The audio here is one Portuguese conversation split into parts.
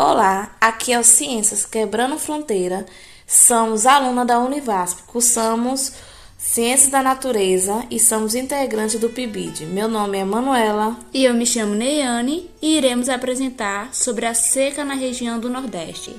Olá, aqui é o Ciências Quebrando Fronteira. Somos aluna da Univasp, cursamos Ciências da Natureza e somos integrantes do PIBID. Meu nome é Manuela. E eu me chamo Neiane e iremos apresentar sobre a seca na região do Nordeste.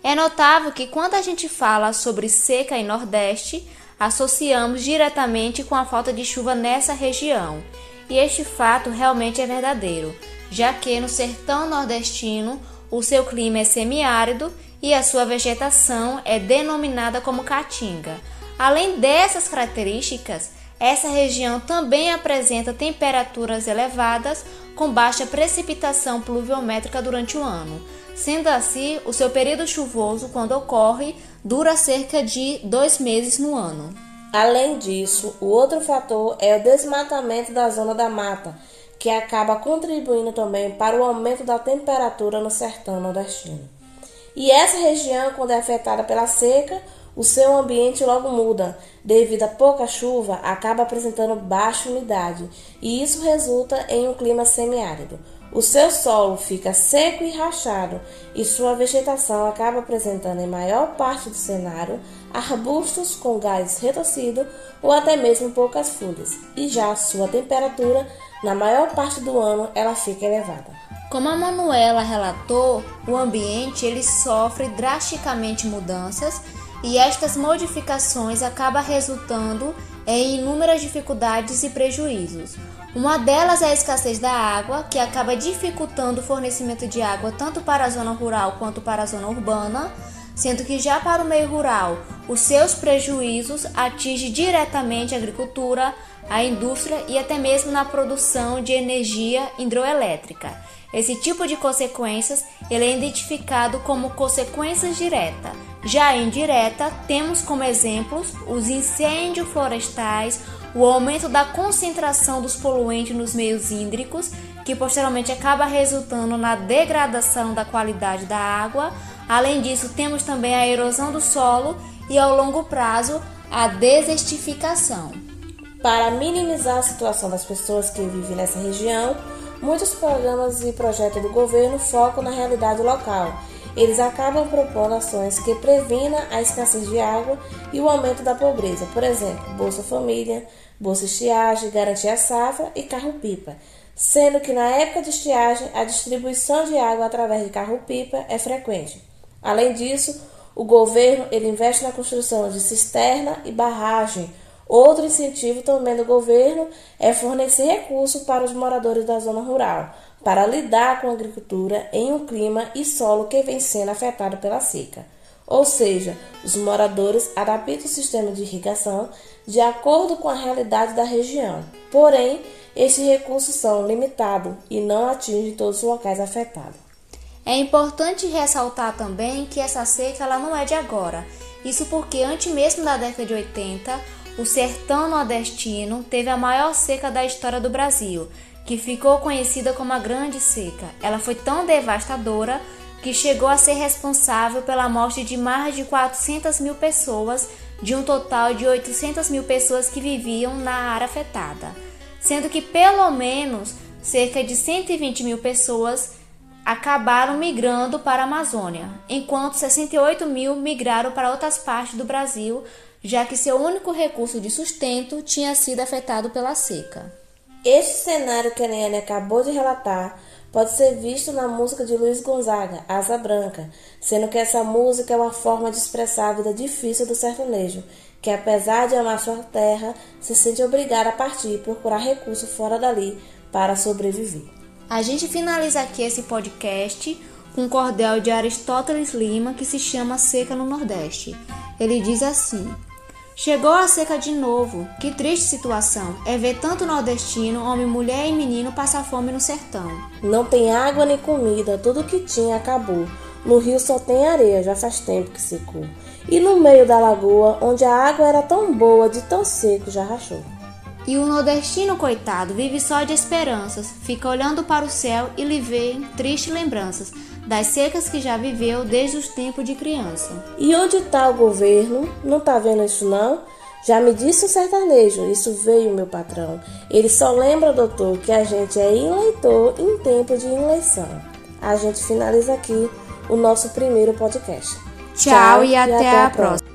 É notável que quando a gente fala sobre seca em Nordeste, associamos diretamente com a falta de chuva nessa região. E este fato realmente é verdadeiro, já que no sertão nordestino o seu clima é semiárido e a sua vegetação é denominada como caatinga. Além dessas características, essa região também apresenta temperaturas elevadas com baixa precipitação pluviométrica durante o ano. Sendo assim, o seu período chuvoso, quando ocorre, dura cerca de dois meses no ano. Além disso, o outro fator é o desmatamento da zona da mata, que acaba contribuindo também para o aumento da temperatura no sertão nordestino. E essa região, quando é afetada pela seca, o seu ambiente logo muda. Devido a pouca chuva, acaba apresentando baixa umidade, e isso resulta em um clima semiárido. O seu solo fica seco e rachado, e sua vegetação acaba apresentando em maior parte do cenário arbustos com galhos retorcidos ou até mesmo poucas folhas, e já sua temperatura na maior parte do ano ela fica elevada. Como a Manuela relatou, o ambiente ele sofre drasticamente mudanças e estas modificações acabam resultando em inúmeras dificuldades e prejuízos. Uma delas é a escassez da água, que acaba dificultando o fornecimento de água tanto para a zona rural quanto para a zona urbana, sendo que já para o meio rural, os seus prejuízos atingem diretamente a agricultura, a indústria e até mesmo na produção de energia hidroelétrica. Esse tipo de consequências ele é identificado como consequências diretas. Já indireta, temos como exemplos os incêndios florestais, o aumento da concentração dos poluentes nos meios hídricos, que posteriormente acaba resultando na degradação da qualidade da água. Além disso, temos também a erosão do solo e, ao longo prazo, a desertificação. Para minimizar a situação das pessoas que vivem nessa região, muitos programas e projetos do governo focam na realidade local. Eles acabam propondo ações que previnam a escassez de água e o aumento da pobreza, por exemplo, Bolsa Família, Bolsa Estiagem, Garantia Safra e Carro-Pipa, sendo que na época de estiagem a distribuição de água através de carro-pipa é frequente. Além disso, o governo ele investe na construção de cisterna e barragem Outro incentivo também do governo é fornecer recursos para os moradores da zona rural, para lidar com a agricultura em um clima e solo que vem sendo afetado pela seca. Ou seja, os moradores adaptam o sistema de irrigação de acordo com a realidade da região. Porém, esses recursos são limitados e não atingem todos os locais afetados. É importante ressaltar também que essa seca ela não é de agora. Isso porque antes mesmo da década de 80, o sertão nordestino teve a maior seca da história do Brasil, que ficou conhecida como a Grande Seca. Ela foi tão devastadora que chegou a ser responsável pela morte de mais de 400 mil pessoas, de um total de 800 mil pessoas que viviam na área afetada, sendo que pelo menos cerca de 120 mil pessoas acabaram migrando para a Amazônia, enquanto 68 mil migraram para outras partes do Brasil, já que seu único recurso de sustento tinha sido afetado pela seca. Este cenário que a Nene acabou de relatar pode ser visto na música de Luiz Gonzaga, Asa Branca, sendo que essa música é uma forma de expressar a vida difícil do sertanejo, que apesar de amar sua terra, se sente obrigado a partir e procurar recursos fora dali para sobreviver. A gente finaliza aqui esse podcast com um cordel de Aristóteles Lima que se chama Seca no Nordeste. Ele diz assim: Chegou a seca de novo. Que triste situação é ver tanto nordestino, homem, mulher e menino passar fome no sertão. Não tem água nem comida, tudo que tinha acabou. No rio só tem areia, já faz tempo que secou. E no meio da lagoa, onde a água era tão boa, de tão seco, já rachou. E o nordestino, coitado, vive só de esperanças, fica olhando para o céu e lhe vê tristes lembranças das secas que já viveu desde os tempos de criança. E onde está o governo? Não está vendo isso não? Já me disse o sertanejo, isso veio meu patrão. Ele só lembra, doutor, que a gente é eleitor em tempo de eleição. A gente finaliza aqui o nosso primeiro podcast. Tchau, Tchau e, até, até a próxima. próxima.